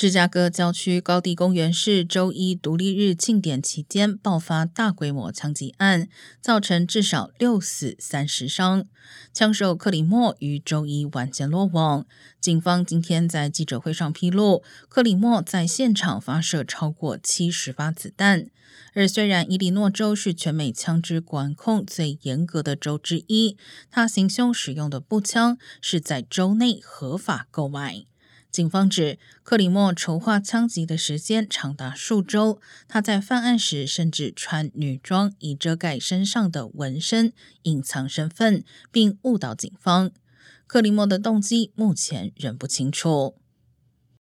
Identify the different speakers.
Speaker 1: 芝加哥郊区高地公园市周一独立日庆典期间爆发大规模枪击案，造成至少六死三十伤。枪手克里莫于周一晚间落网。警方今天在记者会上披露，克里莫在现场发射超过七十发子弹。而虽然伊利诺州是全美枪支管控最严格的州之一，他行凶使用的步枪是在州内合法购买。警方指，克里莫筹划枪击的时间长达数周。他在犯案时甚至穿女装以遮盖身上的纹身，隐藏身份，并误导警方。克里莫的动机目前仍不清楚。